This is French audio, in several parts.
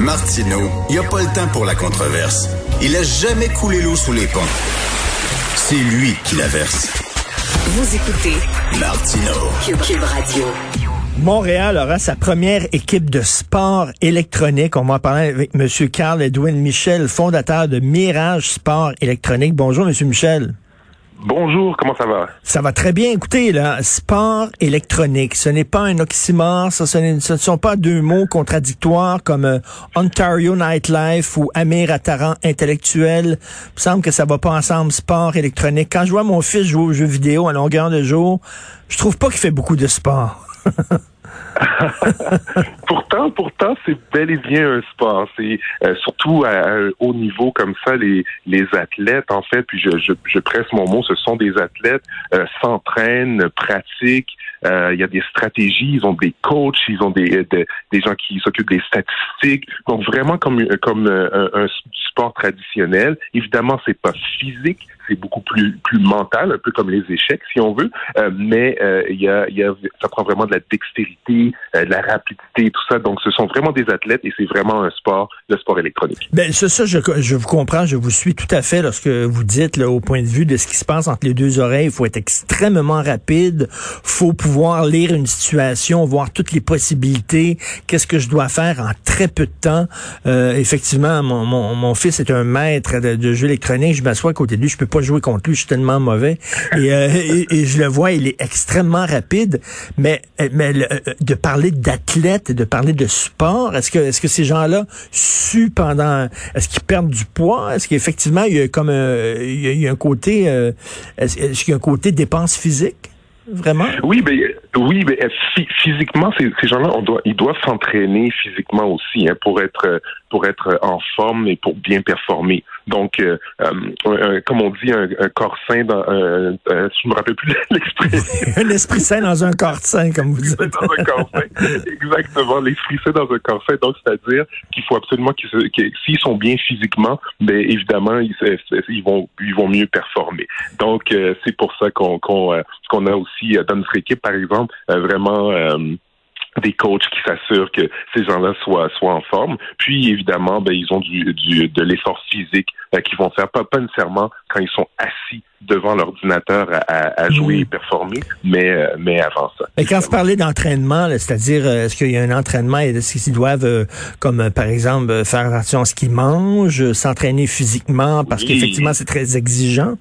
Martineau, il n'y a pas le temps pour la controverse. Il a jamais coulé l'eau sous les ponts. C'est lui qui la verse. Vous écoutez Martineau. Cube Radio. Montréal aura sa première équipe de sport électronique. On va en parler avec M. Carl Edwin Michel, fondateur de Mirage Sport Électronique. Bonjour, M. Michel. Bonjour, comment ça va? Ça va très bien. Écoutez, là, sport électronique, ce n'est pas un oxymore, ça, ce, ne sont pas deux mots contradictoires comme euh, Ontario Nightlife ou Amir Attaran intellectuel. Il me semble que ça va pas ensemble, sport électronique. Quand je vois mon fils jouer aux jeux vidéo à longueur de jour, je trouve pas qu'il fait beaucoup de sport. pourtant, pourtant, c'est bel et bien un sport. C'est euh, surtout à, un haut niveau comme ça, les, les athlètes, en fait, puis je, je, presse mon mot, ce sont des athlètes, euh, s'entraînent, pratiquent. Euh, il y a des stratégies, ils ont des coachs, ils ont des, des, gens qui s'occupent des statistiques. Donc vraiment comme comme un, un sport traditionnel. Évidemment, c'est pas physique, c'est beaucoup plus plus mental, un peu comme les échecs si on veut. mais il y a, y a, ça prend vraiment de la dextérité, de la rapidité, tout ça. Donc, ce sont vraiment des athlètes et c'est vraiment un sport, le sport électronique. Ben, ça, ça je, je vous comprends, je vous suis tout à fait lorsque vous dites, là, au point de vue de ce qui se passe entre les deux oreilles, il faut être extrêmement rapide, faut pouvoir lire une situation, voir toutes les possibilités, qu'est-ce que je dois faire en très peu de temps. Euh, effectivement, mon, mon, mon, fils est un maître de, de jeux électroniques, je m'assois à côté de lui, je peux pas jouer contre lui, je suis tellement mauvais. Et, euh, et, je le vois, il est extrêmement rapide, mais, mais euh, de parler d'athlètes et de parler de sport, est-ce que, est-ce que ces gens-là suent pendant, est-ce qu'ils perdent du poids? Est-ce qu'effectivement, il y a comme un, il y a, un côté, euh, est-ce qu'il y a un côté dépense physique? Vraiment? Oui, mais oui, mais physiquement, ces, gens-là, on doit, ils doivent s'entraîner physiquement aussi hein, pour être pour être en forme et pour bien performer. Donc, euh, euh, comme on dit, un, corps sain dans un, je me rappelle plus l'expression. un esprit sain dans un corps sain, comme vous dites. dans un corps sain, exactement. L'esprit sain dans un corps sain. Donc, c'est-à-dire qu'il faut absolument qu'ils, s'ils sont bien physiquement, ben évidemment, ils, ils vont ils vont mieux performer. Donc, euh, c'est pour ça qu'on qu'on qu'on a aussi dans notre équipe, par exemple, vraiment des coachs qui s'assurent que ces gens-là soient soient en forme. Puis évidemment, ben ils ont du, du de l'effort physique euh, qu'ils vont faire pas, pas nécessairement quand ils sont assis devant l'ordinateur à, à, jouer et performer, mais euh, mais avant ça. Et quand vous parlez d'entraînement, c'est-à-dire euh, est-ce qu'il y a un entraînement et est-ce qu'ils doivent comme par exemple faire attention à ce qu'ils mangent, s'entraîner physiquement parce qu'effectivement c'est très exigeant?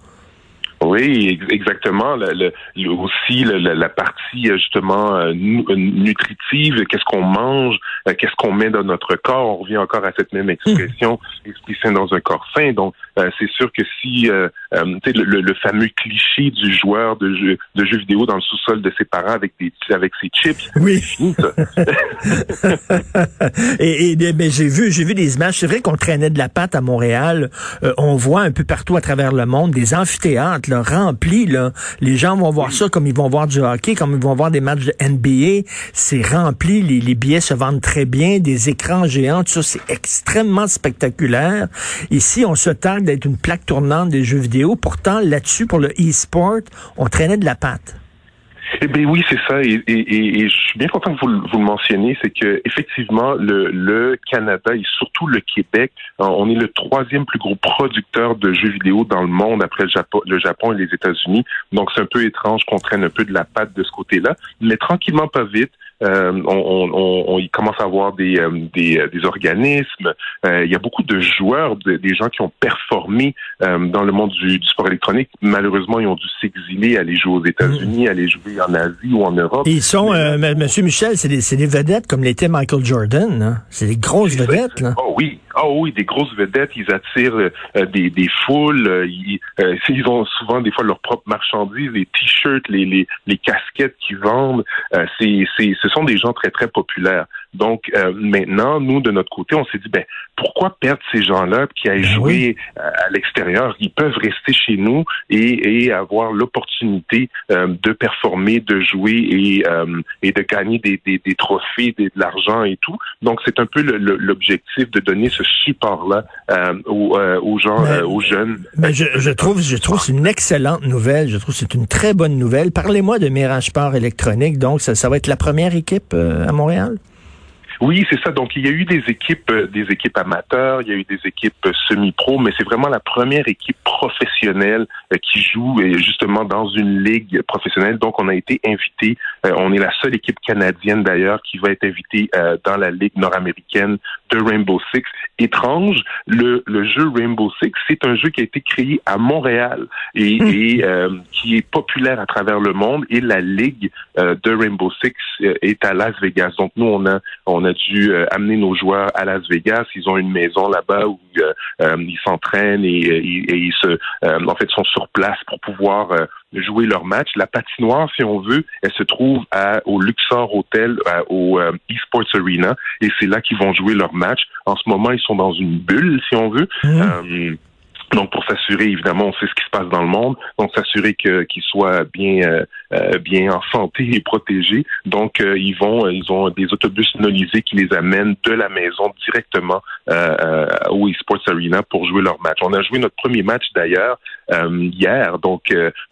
Oui, exactement. Le, aussi la, partie euh, justement euh, euh, nutritive, qu'est-ce qu'on mange, qu'est-ce qu'on met dans notre corps. On revient encore à cette même expression, esprit sain dans un corps sain. Donc, c'est sûr que si euh, le, le, fameux cliché du joueur de jeux de jeux vidéo dans le sous-sol de ses parents avec des avec ses chips, oui. et, et ben, j'ai vu j'ai vu des images. C'est vrai qu'on traînait de la pâte à Montréal. on voit un peu partout à travers le monde des amphithéâtres rempli. Là. Les gens vont voir ça comme ils vont voir du hockey, comme ils vont voir des matchs de NBA. C'est rempli, les, billets se vendent très bien, des écrans géants, tout ça, c'est extrêmement spectaculaire. Ici, on se targue d'être une plaque tournante des jeux vidéo. Pourtant, là-dessus, pour le e-sport, on traînait de la patte. Eh bien oui, c'est ça. Et, et, je suis bien content que vous, vous le mentionniez, c'est que effectivement, le, le, Canada et surtout le Québec, euh, on est le troisième plus gros producteur de jeux vidéo dans le monde après le Japon et les États-Unis. Donc c'est un peu étrange qu'on traîne un peu de la patte de ce côté-là. Mais tranquillement, pas vite, euh, on, on, commence à avoir des, euh, des, euh, des, organismes. il y a beaucoup de joueurs, des gens qui ont performé dans le monde du, du, sport électronique. Malheureusement, ils ont dû s'exiler, aller jouer aux États-Unis, mm. aller jouer en Asie ou en Europe. ils sont, Monsieur Michel, c'est des, des, vedettes comme l'était Michael Jordan. Hein? C'est des grosses vedettes. Là. Oh oui, oh oui, des grosses vedettes. Ils attirent des, des foules. Ils, ils, ont souvent des fois leurs propres marchandises, les t-shirts, les, les, les casquettes qu'ils vendent. c'est ce sont des gens très, très populaires. Donc, euh, maintenant, nous, de notre côté, on s'est dit, ben, pourquoi perdre ces gens-là qui aillent ben jouer euh, à l'extérieur? Ils peuvent rester chez nous et, et avoir l'opportunité euh, de performer, de jouer et, et de gagner des, des, des trophées, de l'argent et tout. Donc, c'est un peu l'objectif de donner ce support-là aux, aux, gens, aux jeunes. Mais je, je trouve, je trouve c'est une excellente nouvelle. Je trouve c'est une très bonne nouvelle. Parlez-moi de Mirage Sport électronique. Donc, ça, ça va être la première équipe à Montréal? Oui, c'est ça. Donc, il y a eu des équipes, euh, des équipes amateurs, il y a eu des équipes euh, semi-pro, mais c'est vraiment la première équipe professionnelle euh, qui joue justement dans une ligue professionnelle. Donc, on a été invité. on est la seule équipe canadienne d'ailleurs qui va être invitée dans la ligue nord-américaine de Rainbow Six. Étrange, le, le jeu Rainbow Six, c'est un jeu qui a été créé à Montréal et, hmm. et qui est populaire à travers le monde. Et la ligue de Rainbow Six est à Las Vegas. Donc, nous, on a on a dû euh, amener nos joueurs à Las Vegas. Ils ont une maison là-bas où euh, euh, ils s'entraînent et, ils se, en fait, sont sur place pour pouvoir jouer leur match. La patinoire, si on veut, elle se trouve au Luxor Hotel, au eSports Arena, et c'est là qu'ils vont jouer leur match. En ce moment, ils sont dans une bulle, si on veut. Mmh. Donc, pour s'assurer, évidemment, on sait ce qui se passe dans le monde, donc s'assurer que qu'ils soient bien euh, euh, bien en santé et protégés. Donc, euh, ils vont, ils ont des autobus nolisés qui les amènent de la maison directement au eSports Arena pour jouer leur match. On a joué notre premier match d'ailleurs hier, donc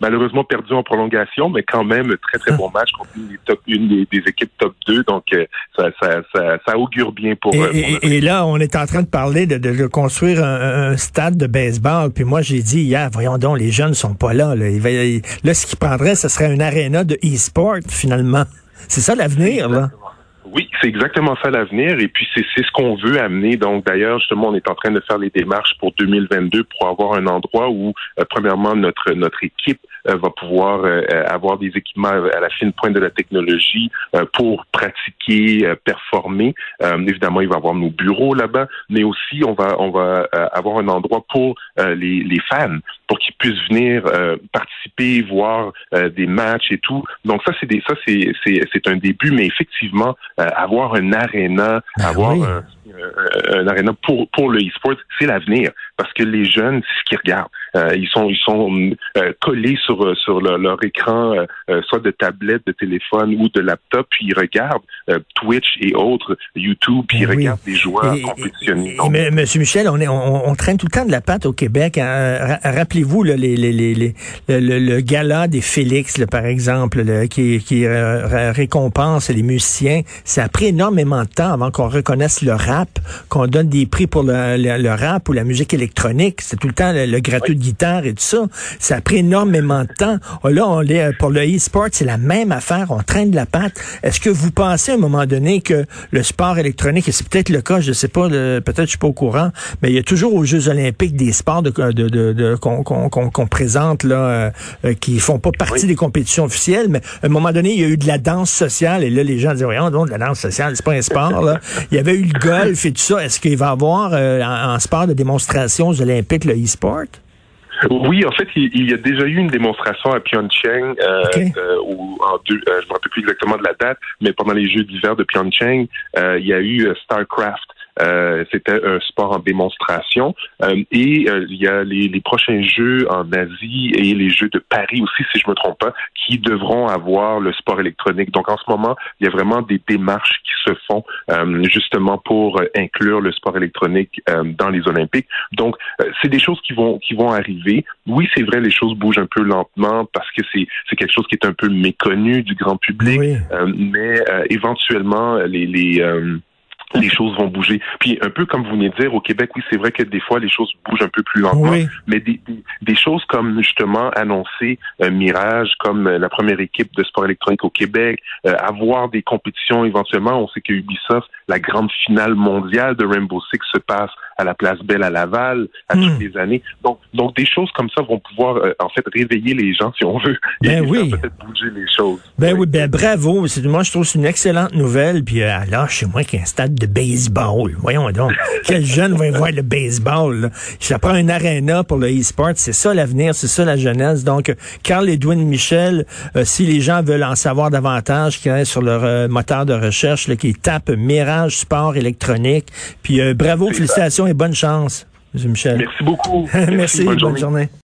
malheureusement perdu en prolongation, mais quand même très très bon match contre une des, top, une des, équipes top 2. Donc, ça, ça, ça, ça, augure bien pour. Et, et, là, on est en train de parler de, de, construire un, un stade de baseball puis moi, j'ai dit hier, voyons donc, les jeunes sont pas là. Là, là ce qu'ils prendraient, ce serait une aréna de e-sport, finalement. C'est ça l'avenir, là. Oui, c'est exactement ça l'avenir et puis c'est ce qu'on veut amener. Donc d'ailleurs, justement, on est en train de faire les démarches pour 2022 pour avoir un endroit où, euh, premièrement, notre notre équipe euh, va pouvoir euh, avoir des équipements à la fine pointe de la technologie pour pratiquer, performer. évidemment, il va avoir nos bureaux là-bas, mais aussi on va on va avoir un endroit pour les, les fans pour qu'ils puissent venir participer, voir des matchs et tout. Donc ça c'est des ça c'est c'est c'est un début, mais effectivement avoir un aréna, ben avoir un, un, aréna pour pour le e-sport, c'est l'avenir parce que les jeunes, c'est ce qu'ils regardent. Euh, ils sont ils sont euh, collés sur sur leur, écran, euh, soit de tablette, de téléphone ou de laptop, puis ils regardent Twitch et autres, YouTube, puis ils ben regardent des joueurs compétitionner. mais, Monsieur Michel, on, est, on, on, traîne tout le temps de la patte au Québec. Hein. Rappelez-vous les, les, les, les, le, gala des Félix, par exemple, qui, qui récompense les musiciens. Ça a pris énormément de temps avant qu'on reconnaisse le rap, qu'on donne des prix pour le, le, rap ou la musique électronique. C'est tout le temps le, gratuit de guitare et tout ça. Ça a pris énormément de temps. Oh, là, on est, pour le e-sport, c'est la même affaire. On traîne de la patte. Est-ce que vous pensez à un moment donné que le sport électronique, et c'est peut-être le cas, je sais pas, peut-être je suis pas au courant, mais il y a toujours aux Jeux olympiques des sports de, de, de, qu'on présente là, euh, qui font pas partie des compétitions officielles, mais à un moment donné, il y a eu de la danse sociale et là, les gens disent, voyons donc, de la danse sociale, c'est pas un sport. Là. Il y avait eu le golf et tout ça? Est-ce qu'il va y avoir euh, en, sport de démonstration aux olympiques le e-sport? Oui, en fait, il, y a déjà eu une démonstration à Pyeongchang, euh, euh en deux, euh, je me rappelle plus exactement de la date, mais pendant les Jeux d'hiver de Pyeongchang, il y a eu StarCraft. Euh, c'était un sport en démonstration. Euh, et euh, il y a les, les, prochains jeux en Asie et les jeux de Paris aussi, si je me trompe pas, qui devront avoir le sport électronique. Donc en ce moment, il y a vraiment des démarches qui se font justement pour inclure le sport électronique dans les Olympiques. Donc c'est des choses qui vont qui vont arriver. Oui, c'est vrai, les choses bougent un peu lentement parce que c'est c'est quelque chose qui est un peu méconnu du grand public, mais éventuellement les les les choses vont bouger. Puis un peu comme vous venez de dire, au Québec, oui, c'est vrai que des fois les choses bougent un peu plus lentement, mais des, des, choses comme justement annoncer un Mirage comme euh, la première équipe de sport électronique au Québec, euh, avoir des compétitions éventuellement. On sait que Ubisoft, la grande finale mondiale de Rainbow Six se passe à la place Belle à Laval à toutes hmm. les années. Donc, donc des choses comme ça vont pouvoir euh, en fait réveiller les gens si on veut ben et oui. peut-être bouger les choses. Ben oui, ben bravo. Moi, je trouve que c'est une excellente nouvelle. Puis alors, chez moi, qu'il y a un stade de baseball. Voyons donc. Quel jeune va voir le baseball? Ça prend un aréna pour le e-sport. C'est ça l'avenir, c'est ça la jeunesse. Donc, Carl Edwin Michel, euh, si les gens veulent en savoir davantage, qui sur leur euh, moteur de recherche, là, qui tapent Mirage Sport électronique. Puis bravo, félicitations et bonne chance, M. Michel. Merci beaucoup. Merci, bonne, journée.